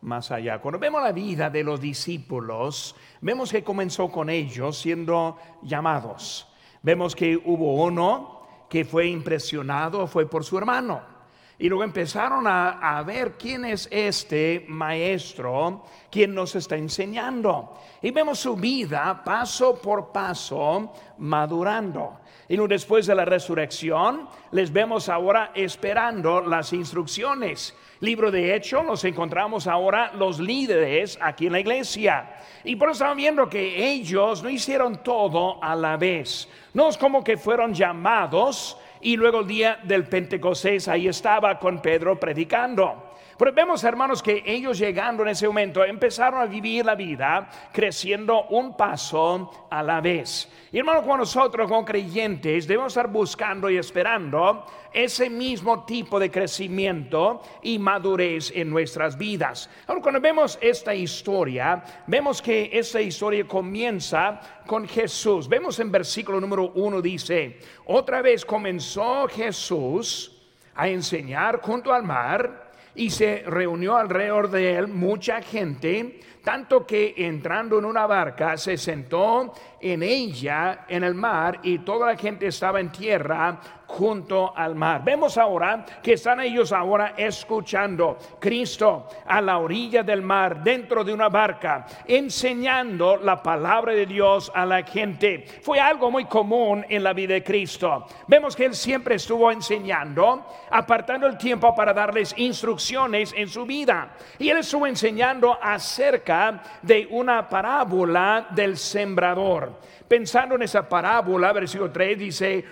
más allá. Cuando vemos la vida de los discípulos, vemos que comenzó con ellos siendo llamados. Vemos que hubo uno que fue impresionado, fue por su hermano. Y luego empezaron a, ver quién es este maestro, quien nos está enseñando. Y vemos su vida paso por paso madurando. Y luego después de la resurrección, les vemos ahora esperando las instrucciones. Libro de Hechos, nos encontramos ahora los líderes aquí en la iglesia. Y por eso estamos viendo que ellos no hicieron todo a la vez. No es como que fueron llamados y luego el día del Pentecostés ahí estaba con Pedro predicando. Pero vemos, hermanos, que ellos llegando en ese momento empezaron a vivir la vida creciendo un paso a la vez. Y hermano, con nosotros, como creyentes, debemos estar buscando y esperando ese mismo tipo de crecimiento y madurez en nuestras vidas. Ahora, cuando vemos esta historia, vemos que esta historia comienza con Jesús. Vemos en versículo número uno, dice, otra vez comenzó Jesús a enseñar junto al mar y se reunió alrededor de él mucha gente, tanto que entrando en una barca se sentó en ella en el mar y toda la gente estaba en tierra junto al mar. Vemos ahora que están ellos ahora escuchando Cristo a la orilla del mar, dentro de una barca, enseñando la palabra de Dios a la gente. Fue algo muy común en la vida de Cristo. Vemos que Él siempre estuvo enseñando, apartando el tiempo para darles instrucciones en su vida. Y Él estuvo enseñando acerca de una parábola del sembrador. Pensando en esa parábola, versículo 3 dice,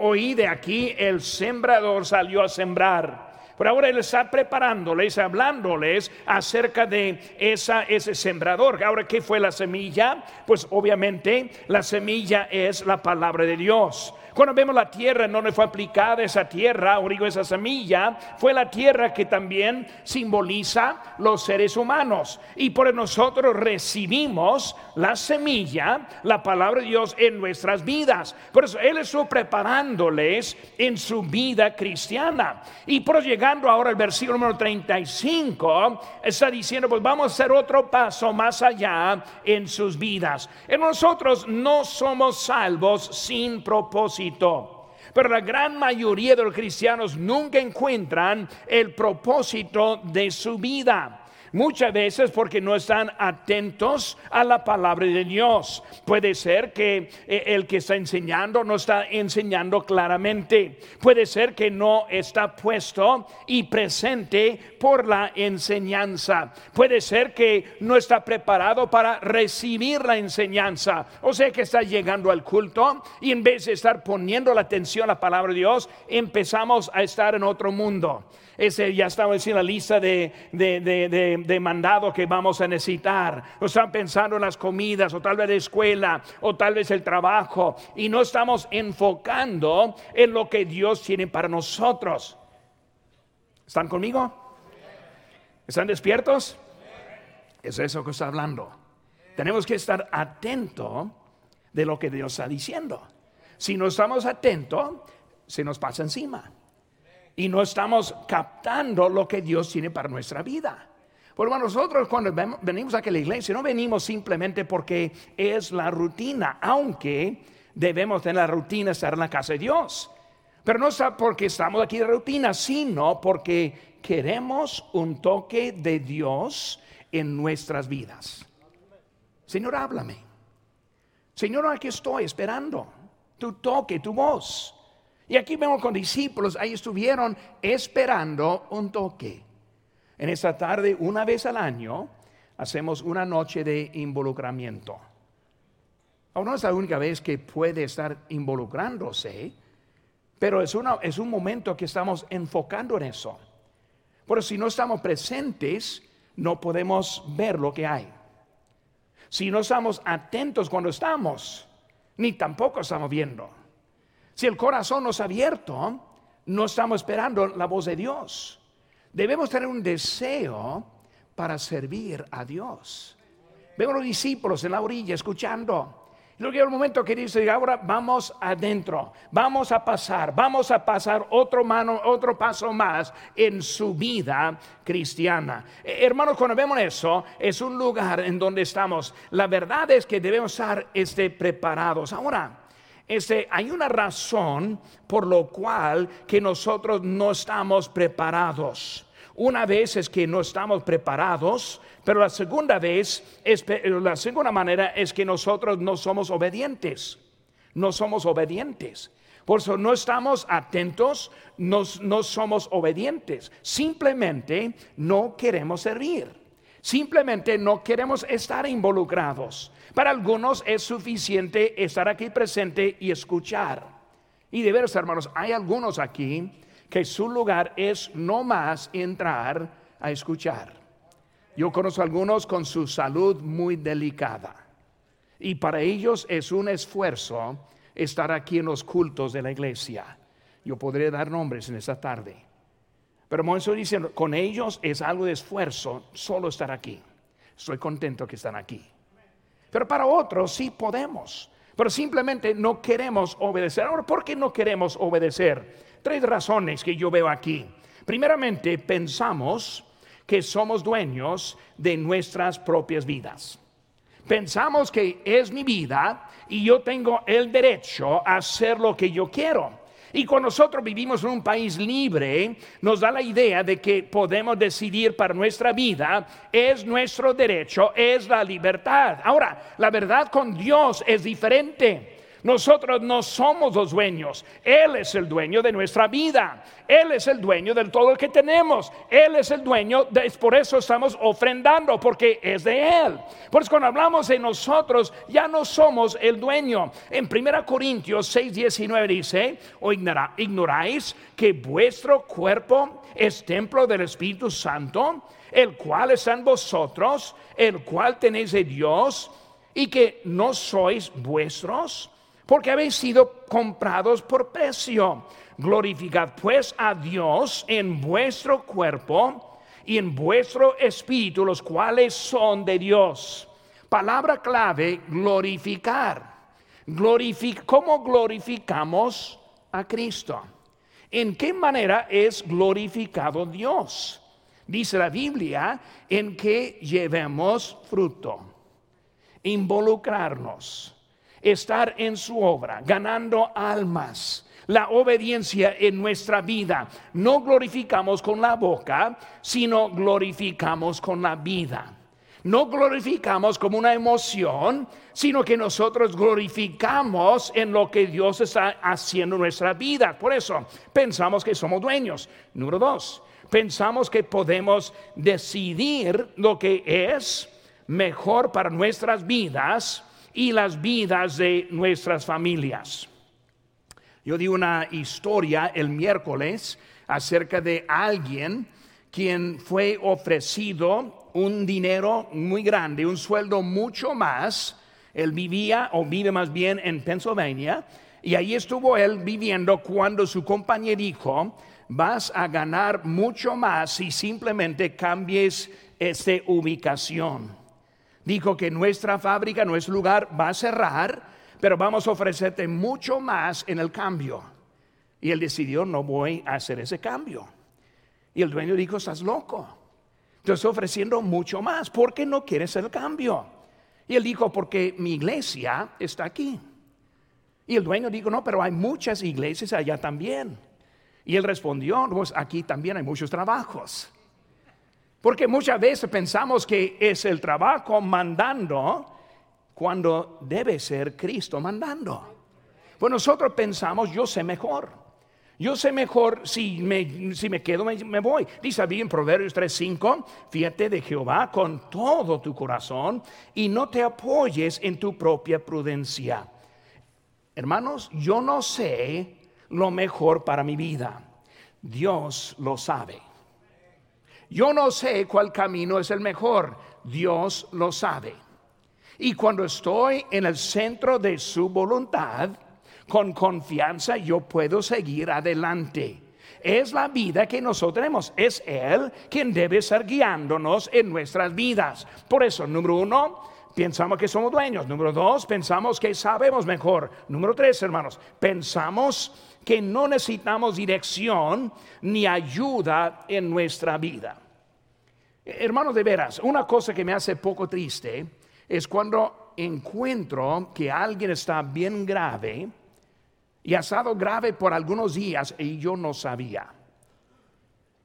oí de aquí, el sembrador salió a sembrar. Pero ahora Él está preparándoles, hablándoles acerca de esa, ese sembrador. Ahora, ¿qué fue la semilla? Pues obviamente la semilla es la palabra de Dios. Cuando vemos la tierra no le fue aplicada esa tierra, o digo esa semilla, fue la tierra que también simboliza los seres humanos. Y por nosotros recibimos la semilla, la palabra de Dios en nuestras vidas. Por eso Él estuvo preparándoles en su vida cristiana. Y por llegando ahora al versículo número 35, está diciendo, pues vamos a hacer otro paso más allá en sus vidas. En nosotros no somos salvos sin propósito. Pero la gran mayoría de los cristianos nunca encuentran el propósito de su vida. Muchas veces porque no están atentos a la palabra de Dios. Puede ser que eh, el que está enseñando no está enseñando claramente. Puede ser que no está puesto y presente por la enseñanza. Puede ser que no está preparado para recibir la enseñanza. O sea que está llegando al culto y en vez de estar poniendo la atención a la palabra de Dios, empezamos a estar en otro mundo ese ya estamos en la lista de, de, mandado que vamos a necesitar. O están pensando en las comidas, o tal vez la escuela, o tal vez el trabajo, y no estamos enfocando en lo que Dios tiene para nosotros. ¿Están conmigo? ¿Están despiertos? Es eso que está hablando. Tenemos que estar atentos de lo que Dios está diciendo. Si no estamos atentos, se nos pasa encima y no estamos captando lo que Dios tiene para nuestra vida. Por nosotros cuando venimos aquí a la iglesia no venimos simplemente porque es la rutina, aunque debemos tener la rutina estar en la casa de Dios. Pero no es porque estamos aquí de rutina, sino porque queremos un toque de Dios en nuestras vidas. Señor, háblame. Señor, aquí estoy esperando tu toque, tu voz. Y aquí vemos con discípulos, ahí estuvieron esperando un toque. En esta tarde, una vez al año, hacemos una noche de involucramiento. Ahora no es la única vez que puede estar involucrándose, pero es, una, es un momento que estamos enfocando en eso. Pero si no estamos presentes, no podemos ver lo que hay. Si no estamos atentos cuando estamos, ni tampoco estamos viendo. Si el corazón nos ha abierto, no estamos esperando la voz de Dios. Debemos tener un deseo para servir a Dios. Vemos los discípulos en la orilla escuchando. Luego llega el momento que dice, ahora vamos adentro, vamos a pasar, vamos a pasar otro, mano, otro paso más en su vida cristiana. Eh, hermanos, cuando vemos eso, es un lugar en donde estamos. La verdad es que debemos estar este, preparados. Ahora, este, hay una razón por lo cual que nosotros no estamos preparados. Una vez es que no estamos preparados, pero la segunda vez, es, la segunda manera es que nosotros no somos obedientes. No somos obedientes. Por eso no estamos atentos, no, no somos obedientes. Simplemente no queremos servir. Simplemente no queremos estar involucrados. Para algunos es suficiente estar aquí presente y escuchar. Y de veras, hermanos, hay algunos aquí que su lugar es no más entrar a escuchar. Yo conozco algunos con su salud muy delicada y para ellos es un esfuerzo estar aquí en los cultos de la iglesia. Yo podría dar nombres en esta tarde. Pero estoy diciendo, con ellos es algo de esfuerzo solo estar aquí. Estoy contento que están aquí. Pero para otros sí podemos. Pero simplemente no queremos obedecer. Ahora, ¿por qué no queremos obedecer? Tres razones que yo veo aquí. Primeramente, pensamos que somos dueños de nuestras propias vidas. Pensamos que es mi vida y yo tengo el derecho a hacer lo que yo quiero. Y cuando nosotros vivimos en un país libre, nos da la idea de que podemos decidir para nuestra vida, es nuestro derecho, es la libertad. Ahora, la verdad con Dios es diferente. Nosotros no somos los dueños. Él es el dueño de nuestra vida. Él es el dueño de todo lo que tenemos. Él es el dueño. De, por eso estamos ofrendando, porque es de Él. Por cuando hablamos de nosotros, ya no somos el dueño. En 1 Corintios 6, 19 dice, o ignoráis que vuestro cuerpo es templo del Espíritu Santo, el cual está en vosotros, el cual tenéis de Dios, y que no sois vuestros porque habéis sido comprados por precio. Glorificad pues a Dios en vuestro cuerpo y en vuestro espíritu, los cuales son de Dios. Palabra clave, glorificar. ¿Cómo glorificamos a Cristo? ¿En qué manera es glorificado Dios? Dice la Biblia en que llevemos fruto, involucrarnos estar en su obra, ganando almas. La obediencia en nuestra vida. No glorificamos con la boca, sino glorificamos con la vida. No glorificamos como una emoción, sino que nosotros glorificamos en lo que Dios está haciendo en nuestra vida. Por eso pensamos que somos dueños. Número dos, pensamos que podemos decidir lo que es mejor para nuestras vidas y las vidas de nuestras familias. Yo di una historia el miércoles acerca de alguien quien fue ofrecido un dinero muy grande, un sueldo mucho más. Él vivía o vive más bien en Pennsylvania y ahí estuvo él viviendo cuando su compañero dijo, vas a ganar mucho más si simplemente cambies esta ubicación dijo que nuestra fábrica, nuestro lugar va a cerrar, pero vamos a ofrecerte mucho más en el cambio. Y él decidió, no voy a hacer ese cambio. Y el dueño dijo, estás loco. Te estoy ofreciendo mucho más. ¿Por qué no quieres el cambio? Y él dijo, porque mi iglesia está aquí. Y el dueño dijo, no, pero hay muchas iglesias allá también. Y él respondió, pues aquí también hay muchos trabajos. Porque muchas veces pensamos que es el trabajo mandando cuando debe ser Cristo mandando. Pues nosotros pensamos, yo sé mejor. Yo sé mejor si me, si me quedo, me, voy. Dice bien en Proverbios 3:5, fíjate de Jehová con todo tu corazón y no te apoyes en tu propia prudencia. Hermanos, yo no sé lo mejor para mi vida. Dios lo sabe. Yo no sé cuál camino es el mejor, Dios lo sabe. Y cuando estoy en el centro de su voluntad, con confianza yo puedo seguir adelante. Es la vida que nosotros tenemos. Es Él quien debe estar guiándonos en nuestras vidas. Por eso, número uno, pensamos que somos dueños. Número dos, pensamos que sabemos mejor. Número tres, hermanos, pensamos que no necesitamos dirección ni ayuda en nuestra vida. Hermanos, de veras, una cosa que me hace poco triste es cuando encuentro que alguien está bien grave y ha estado grave por algunos días y yo no sabía.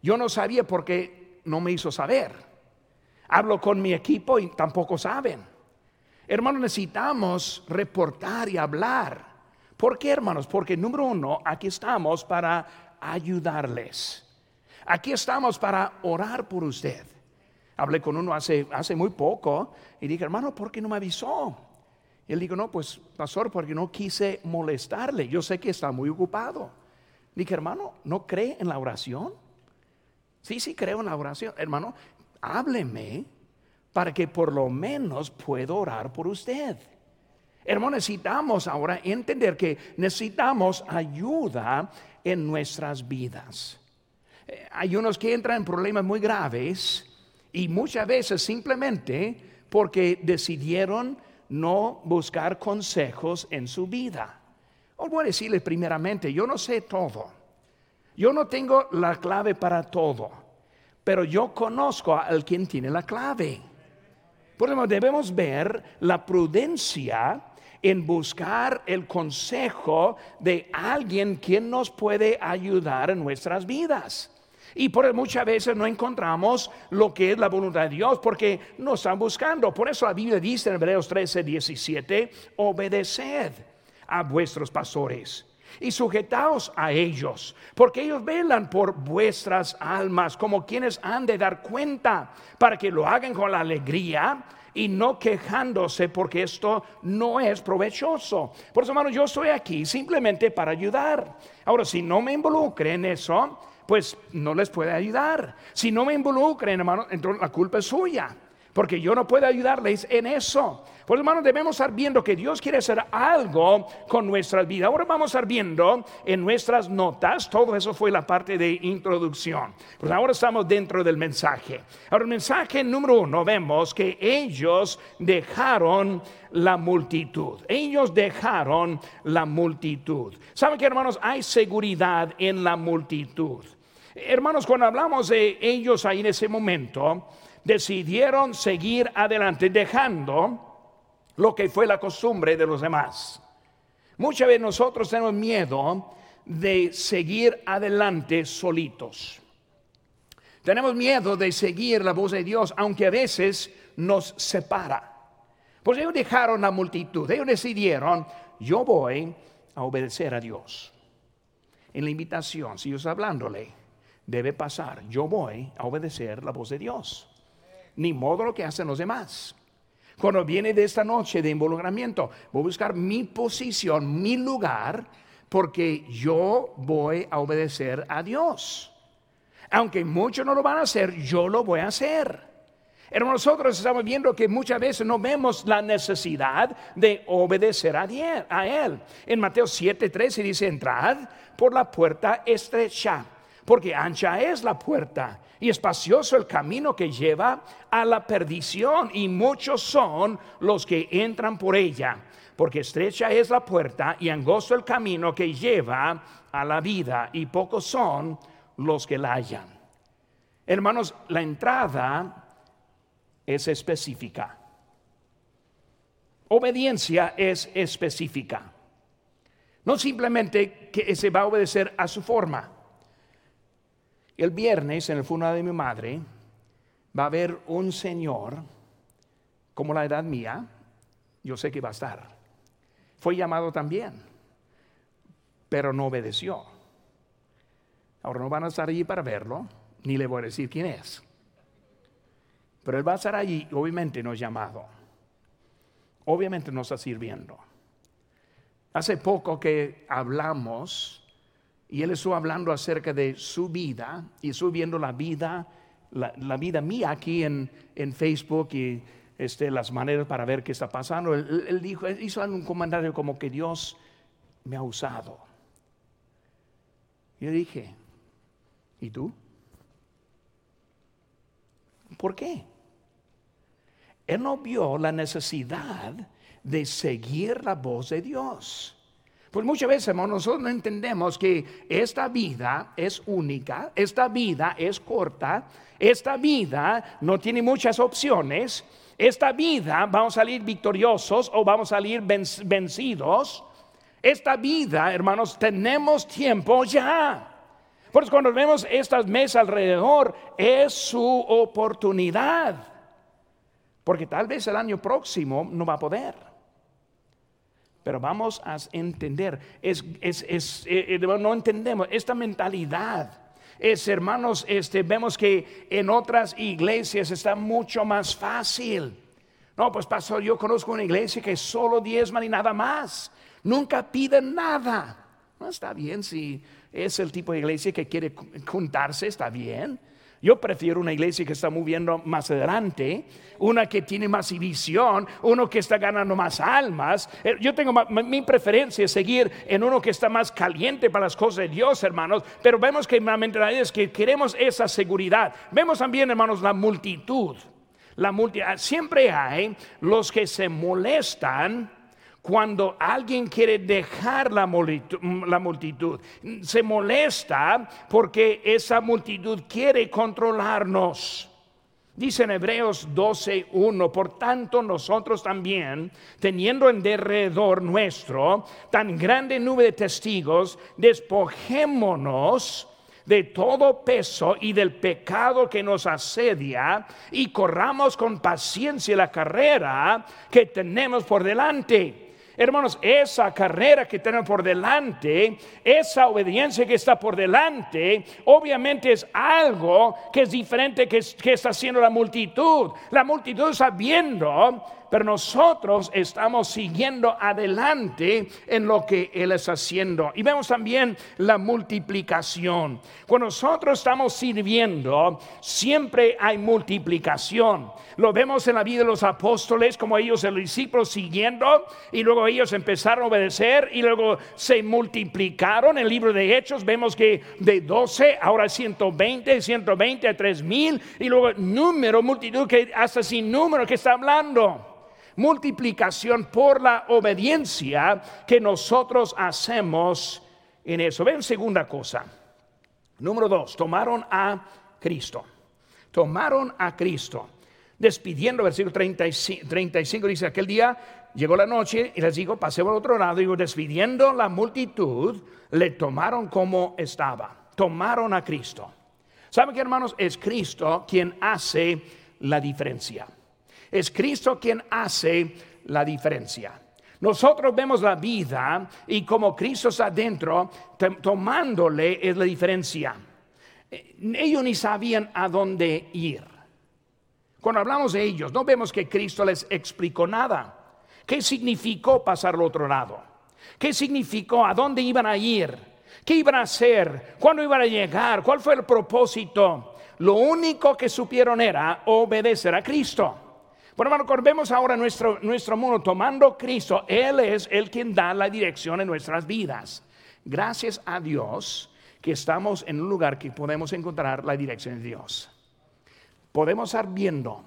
Yo no sabía porque no me hizo saber. Hablo con mi equipo y tampoco saben. Hermanos, necesitamos reportar y hablar. ¿Por qué, hermanos? Porque número uno, aquí estamos para ayudarles. Aquí estamos para orar por usted. Hablé con uno hace, hace muy poco y dije, hermano, ¿por qué no me avisó? Y él dijo, no, pues, pastor, porque no quise molestarle. Yo sé que está muy ocupado. Dije, hermano, ¿no cree en la oración? Sí, sí, creo en la oración. Hermano, hábleme para que por lo menos pueda orar por usted. Hermano, necesitamos ahora entender que necesitamos ayuda en nuestras vidas. Eh, hay unos que entran en problemas muy graves y muchas veces simplemente porque decidieron no buscar consejos en su vida. Os voy a decirles primeramente, yo no sé todo. Yo no tengo la clave para todo, pero yo conozco al quien tiene la clave. Por eso debemos ver la prudencia en buscar el consejo de alguien quien nos puede ayudar en nuestras vidas. Y por muchas veces no encontramos lo que es la voluntad de Dios porque no están buscando. Por eso la Biblia dice en Hebreos 13, 17, obedeced a vuestros pastores y sujetaos a ellos, porque ellos velan por vuestras almas como quienes han de dar cuenta para que lo hagan con la alegría y no quejándose porque esto no es provechoso. Por eso, hermano, yo estoy aquí simplemente para ayudar. Ahora, si no me involucre en eso, pues no les puede ayudar. Si no me involucren, hermano, entonces la culpa es suya. Porque yo no puedo ayudarles en eso. Por hermano, debemos estar viendo que Dios quiere hacer algo con nuestras vidas. Ahora vamos a estar viendo en nuestras notas, todo eso fue la parte de introducción. Pues ahora estamos dentro del mensaje. Ahora, el mensaje número uno, vemos que ellos dejaron la multitud. Ellos dejaron la multitud. ¿Saben que hermanos? Hay seguridad en la multitud. Hermanos, cuando hablamos de ellos ahí en ese momento, decidieron seguir adelante, dejando lo que fue la costumbre de los demás. Muchas veces nosotros tenemos miedo de seguir adelante solitos. Tenemos miedo de seguir la voz de Dios, aunque a veces nos separa. Pues ellos dejaron la multitud, ellos decidieron, yo voy a obedecer a Dios. En la invitación, si yo estoy hablándole, debe pasar, yo voy a obedecer la voz de Dios. Ni modo lo que hacen los demás. Cuando viene de esta noche de involucramiento, voy a buscar mi posición, mi lugar, porque yo voy a obedecer a Dios. Aunque muchos no lo van a hacer, yo lo voy a hacer. Pero nosotros estamos viendo que muchas veces no vemos la necesidad de obedecer a Él. En Mateo 7:13 dice, entrad por la puerta estrecha, porque ancha es la puerta y espacioso el camino que lleva a la perdición, y muchos son los que entran por ella, porque estrecha es la puerta y angosto el camino que lleva a la vida, y pocos son los que la hallan. Hermanos, la entrada es específica. Obediencia es específica. No simplemente que se va a obedecer a su forma. El viernes, en el funeral de mi madre, va a haber un señor, como la edad mía, yo sé que va a estar. Fue llamado también, pero no obedeció. Ahora no van a estar allí para verlo, ni le voy a decir quién es. Pero él va a estar allí, obviamente no es llamado. Obviamente no está sirviendo. Hace poco que hablamos y él estuvo hablando acerca de su vida y subiendo la vida, la, vida mía aquí en, Facebook y este, las maneras para ver qué está pasando. Él, dijo, hizo un comentario como que Dios me ha usado. Yo dije, ¿y tú? ¿Por qué? Él no vio la necesidad de seguir la voz de Dios. Pues muchas veces, nosotros no entendemos que esta vida es única, esta vida es corta, esta vida no tiene muchas opciones, esta vida vamos a salir victoriosos o vamos a salir vencidos. Esta vida, hermanos, tenemos tiempo ya. Por eso cuando vemos estas mesas alrededor, es su oportunidad. Porque tal vez el año próximo no va a poder. Pero vamos a entender, es, es, eh, eh, no entendemos esta mentalidad. Es, hermanos, este, vemos que en otras iglesias está mucho más fácil. No, pues pastor, yo conozco una iglesia que solo diezman y nada más. Nunca piden nada. No está bien si es el tipo de iglesia que quiere juntarse, está bien. Yo prefiero una iglesia que está moviendo más adelante, una que tiene más visión, uno que está ganando más almas. Eh, yo tengo mi preferencia seguir en uno que está más caliente para las cosas de Dios, hermanos. Pero vemos que la mentalidad es que queremos esa seguridad. Vemos también, hermanos, la multitud. La multitud. Siempre hay los que se molestan cuando alguien quiere dejar la multitud, se molesta porque esa multitud quiere controlarnos. Dice en Hebreos 12:1, por tanto nosotros también, teniendo en derredor nuestro tan grande nube de testigos, despojémonos de todo peso y del pecado que nos asedia y corramos con paciencia la carrera que tenemos por delante Hermanos, esa carrera que tenemos por delante, esa obediencia que está por delante, obviamente es algo que es diferente que, que está haciendo la multitud. La multitud está viendo pero nosotros estamos siguiendo adelante en lo que Él está haciendo. Y vemos también la multiplicación. Cuando nosotros estamos sirviendo, siempre hay multiplicación. Lo vemos en la vida de los apóstoles, como ellos, los discípulos, siguiendo, y luego ellos empezaron a obedecer, y luego se multiplicaron. En el libro de Hechos vemos que de 12, ahora 120, 120 a 3000, y luego número, multitud, que hasta sin número que está hablando multiplicación por la obediencia que nosotros hacemos en eso. Ven segunda cosa. Número dos, tomaron a Cristo. Tomaron a Cristo. Despidiendo, versículo 35, 35 dice, aquel día llegó la noche y les digo, pasemos al otro lado. Digo, despidiendo la multitud, le tomaron como estaba. Tomaron a Cristo. ¿Saben qué, hermanos? Es Cristo quien hace la diferencia. Es Cristo quien hace la diferencia. Nosotros vemos la vida y como Cristo está dentro, tomándole es la diferencia. Eh, ellos ni sabían a dónde ir. Cuando hablamos de ellos, no vemos que Cristo les explicó nada. ¿Qué significó pasar al otro lado? ¿Qué significó? ¿A dónde iban a ir? ¿Qué iban a hacer? ¿Cuándo iban a llegar? ¿Cuál fue el propósito? Lo único que supieron era obedecer a Cristo. Bueno, hermano, vemos ahora nuestro, nuestro mundo tomando Cristo. Él es el quien da la dirección en nuestras vidas. Gracias a Dios que estamos en un lugar que podemos encontrar la dirección de Dios. Podemos estar viendo.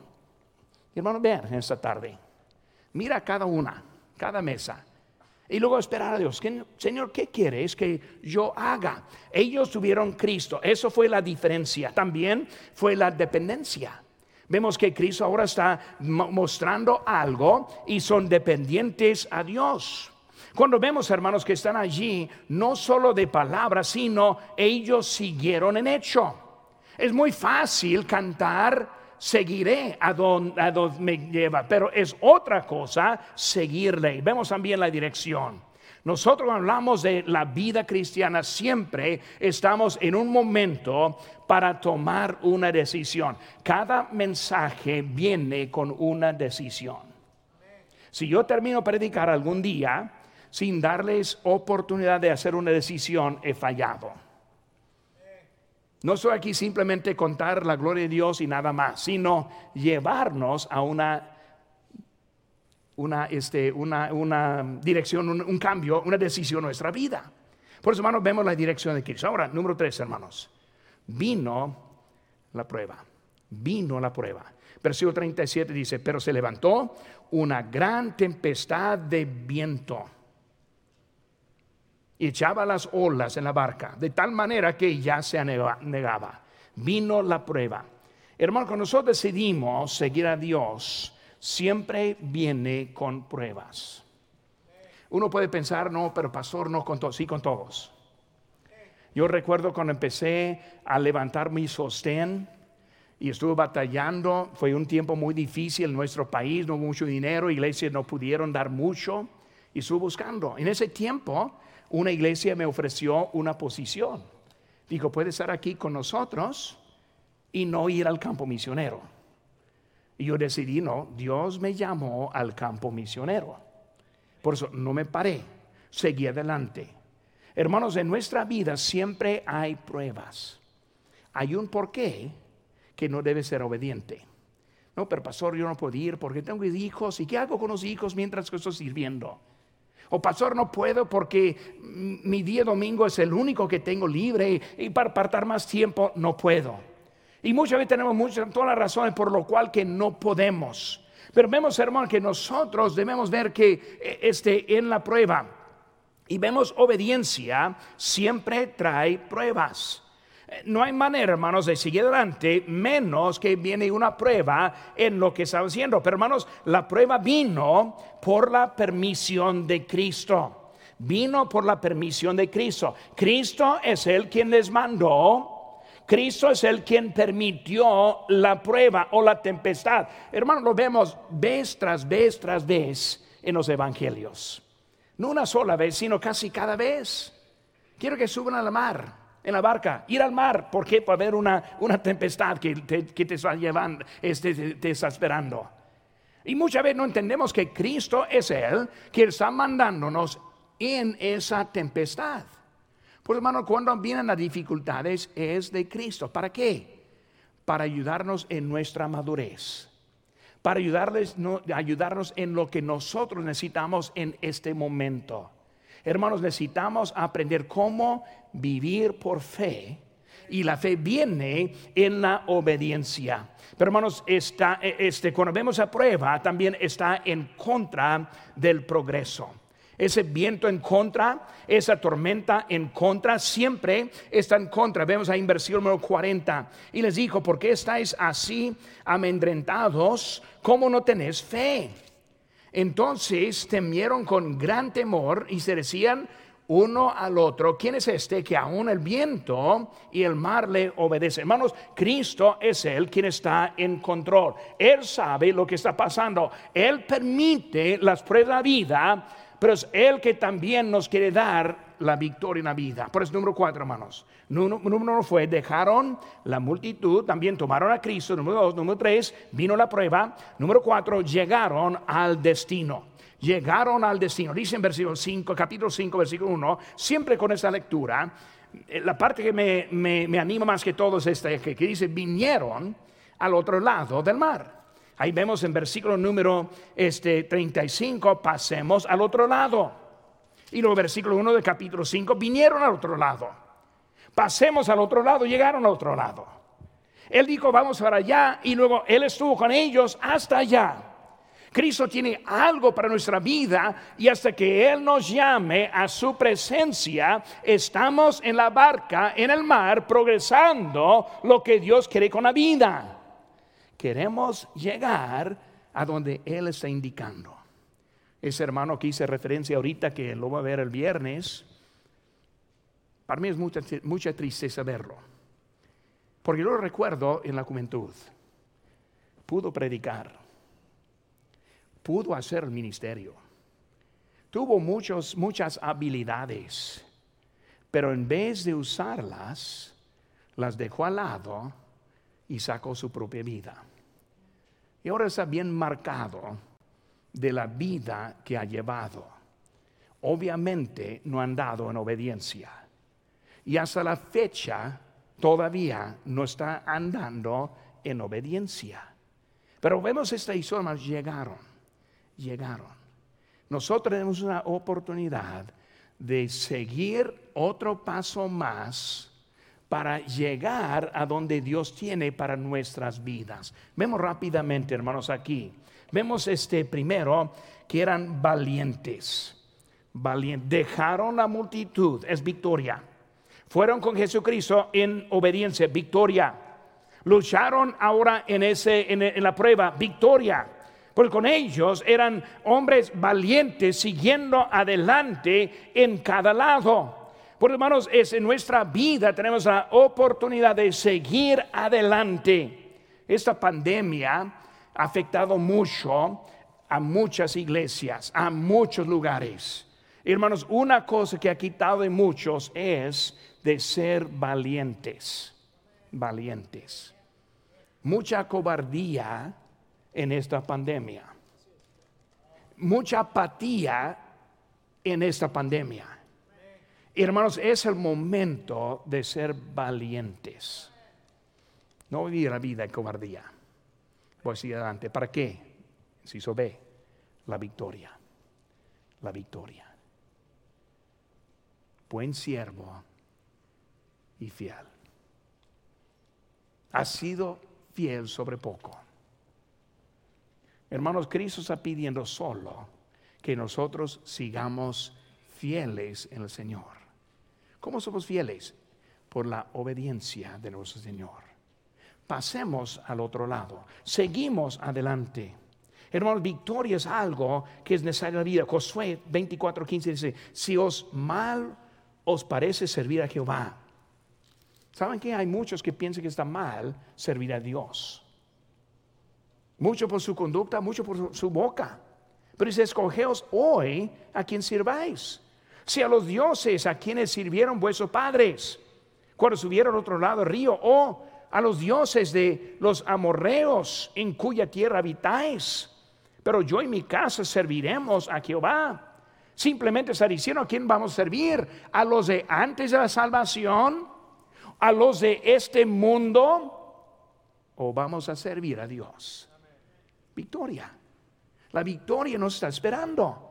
Hermano, vean esta tarde. Mira cada una, cada mesa. Y luego esperar a Dios. Señor, ¿qué quieres que yo haga? Ellos tuvieron Cristo. Eso fue la diferencia. También fue la dependencia. Vemos que Cristo ahora está mostrando algo y son dependientes a Dios. Cuando vemos, hermanos, que están allí, no solo de palabras, sino ellos siguieron en hecho. Es muy fácil cantar, seguiré a donde, a me lleva, pero es otra cosa seguirle. Vemos también la dirección. Nosotros hablamos de la vida cristiana, siempre estamos en un momento para tomar una decisión. Cada mensaje viene con una decisión. Si yo termino predicar algún día sin darles oportunidad de hacer una decisión, he fallado. No soy aquí simplemente contar la gloria de Dios y nada más, sino llevarnos a una una, este, una, una dirección, un, cambio, una decisión en nuestra vida. Por eso, hermanos, vemos la dirección de Cristo. Ahora, número tres, hermanos. Vino la prueba. Vino la prueba. Versículo 37 dice, pero se levantó una gran tempestad de viento y echaba las olas en la barca, de tal manera que ya se negaba. Vino la prueba. Hermano, cuando nosotros decidimos seguir a Dios, siempre viene con pruebas. Uno puede pensar, no, pero pastor, no con todos, sí con todos. Yo recuerdo cuando empecé a levantar mi sostén y estuve batallando, fue un tiempo muy difícil en nuestro país, no mucho dinero, iglesias no pudieron dar mucho y estuve buscando. En ese tiempo una iglesia me ofreció una posición. Dijo, puede estar aquí con nosotros y no ir al campo misionero. Y yo decidí, no, Dios me llamó al campo misionero. Por eso no me paré, seguí adelante. Hermanos, en nuestra vida siempre hay pruebas. Hay un porqué que no debe ser obediente. No, pero pastor, yo no puedo ir porque tengo hijos. ¿Y qué hago con los hijos mientras que estoy sirviendo? O pastor, no puedo porque mi día domingo es el único que tengo libre y para apartar más tiempo no puedo. Y muchas veces tenemos muchas, todas las razones por lo cual que no podemos. Pero vemos, hermano, que nosotros debemos ver que eh, este, en la prueba y vemos obediencia siempre trae pruebas. No hay manera, hermanos, de seguir adelante menos que viene una prueba en lo que está haciendo. Pero, hermanos, la prueba vino por la permisión de Cristo. Vino por la permisión de Cristo. Cristo es el quien les mandó. Cristo es el quien permitió la prueba o la tempestad. Hermanos, lo vemos vez tras vez tras vez en los evangelios. No una sola vez, sino casi cada vez. Quiero que suban a la mar en la barca, ir al mar. ¿Por qué? Para ver una, una tempestad que te, que te está llevando, este, te, está esperando. Y muchas veces no entendemos que Cristo es Él que está mandándonos en esa tempestad. Pues hermano, cuando vienen las dificultades es de Cristo. ¿Para qué? Para ayudarnos en nuestra madurez. Para ayudarles, no, ayudarnos en lo que nosotros necesitamos en este momento. Hermanos, necesitamos aprender cómo vivir por fe. Y la fe viene en la obediencia. Pero hermanos, está, e, este, cuando vemos a prueba, también está en contra del progreso. Ese viento en contra, esa tormenta en contra, siempre está en contra. Vemos ahí en versículo número 40. Y les dijo, ¿por qué estáis así amedrentados? ¿Cómo no tenéis fe? Entonces temieron con gran temor y se decían uno al otro, ¿quién es este que aún el viento y el mar le obedecen? Hermanos, Cristo es el quien está en control. Él sabe lo que está pasando. Él permite las pruebas de la vida, pero es Él que también nos quiere dar la victoria en la vida. Por eso, número cuatro, hermanos. Número, uno fue, dejaron la multitud, también tomaron a Cristo. Número dos, número tres, vino la prueba. Número cuatro, llegaron al destino. Llegaron al destino. Dice en versículo 5, capítulo 5, versículo 1, siempre con esa lectura, eh, la parte que me, me, anima más que todo es esta, que, que dice, vinieron al otro lado del mar. Ahí vemos en versículo número este, 35, pasemos al otro lado. Y luego versículo 1 del capítulo 5, vinieron al otro lado. Pasemos al otro lado, llegaron al otro lado. Él dijo, vamos para allá, y luego Él estuvo con ellos hasta allá. Cristo tiene algo para nuestra vida y hasta que Él nos llame a su presencia, estamos en la barca, en el mar, progresando lo que Dios quiere con la vida. Queremos llegar a donde Él está indicando. Ese hermano que hice referencia ahorita, que lo va a ver el viernes, para mí es mucha, mucha tristeza verlo. Porque yo lo recuerdo en la juventud. Pudo predicar, pudo hacer el ministerio, tuvo muchos, muchas habilidades, pero en vez de usarlas, las dejó al lado y sacó su propia vida. Y ahora está bien marcado de la vida que ha llevado. Obviamente no han dado en obediencia. Y hasta la fecha todavía no está andando en obediencia. Pero vemos esta historia, llegaron, llegaron. Nosotros tenemos una oportunidad de seguir otro paso más para llegar a donde Dios tiene para nuestras vidas. Vemos rápidamente, hermanos, aquí. Vemos este primero que eran valientes. Valientes. Dejaron la multitud, es victoria. Fueron con Jesucristo en obediencia, victoria. Lucharon ahora en, ese, en, la prueba, victoria. Porque con ellos eran hombres valientes siguiendo adelante en cada lado. Por hermanos, es en nuestra vida tenemos la oportunidad de seguir adelante. Esta pandemia ha afectado mucho a muchas iglesias, a muchos lugares. Hermanos, una cosa que ha quitado de muchos es de ser valientes, valientes. Mucha cobardía en esta pandemia, mucha apatía en esta pandemia. Hermanos, es el momento de ser valientes. No vivir la vida en cobardía. Voy a seguir adelante. ¿Para qué? Si ve la victoria. La victoria. Buen siervo y fiel. Ha sido fiel sobre poco. Hermanos, Cristo está pidiendo solo que nosotros sigamos fieles en el Señor. ¿Cómo somos fieles? Por la obediencia de nuestro Señor. Pasemos al otro lado. Seguimos adelante. Hermanos, victoria es algo que es necesario en la vida. Josué 24:15 dice, si os mal os parece servir a Jehová, ¿Saben que hay muchos que piensan que está mal servir a Dios? Mucho por su conducta, mucho por su boca. Pero dice, escogeos hoy a quien sirváis. Si a los dioses a quienes sirvieron vuestros padres, cuando subieron al otro lado del río, o a los dioses de los amorreos en cuya tierra habitáis. Pero yo y mi casa serviremos a Jehová. Simplemente está diciendo a quién vamos a servir, a los de antes de la salvación a los de este mundo o vamos a servir a Dios? Victoria. La victoria nos está esperando.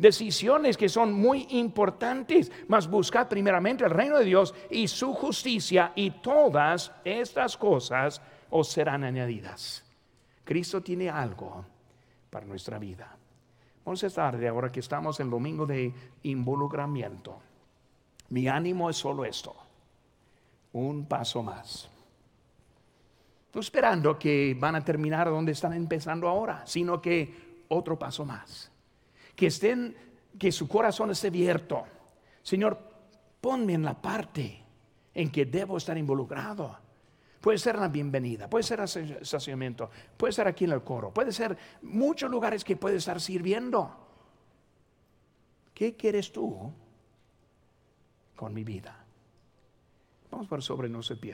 Decisiones que son muy importantes, mas buscad primeramente el reino de Dios y su justicia y todas estas cosas os serán añadidas. Cristo tiene algo para nuestra vida. Vamos a tarde, ahora que estamos en domingo de involucramiento. Mi ánimo es solo esto un paso más. No esperando que van a terminar donde están empezando ahora, sino que otro paso más. Que estén, que su corazón esté abierto. Señor, ponme en la parte en que debo estar involucrado. Puede ser la bienvenida, puede ser el estacionamiento, puede ser aquí en el coro, puede ser muchos lugares que puede estar sirviendo. ¿Qué quieres tú con mi vida? Vamos por sobre se pierda.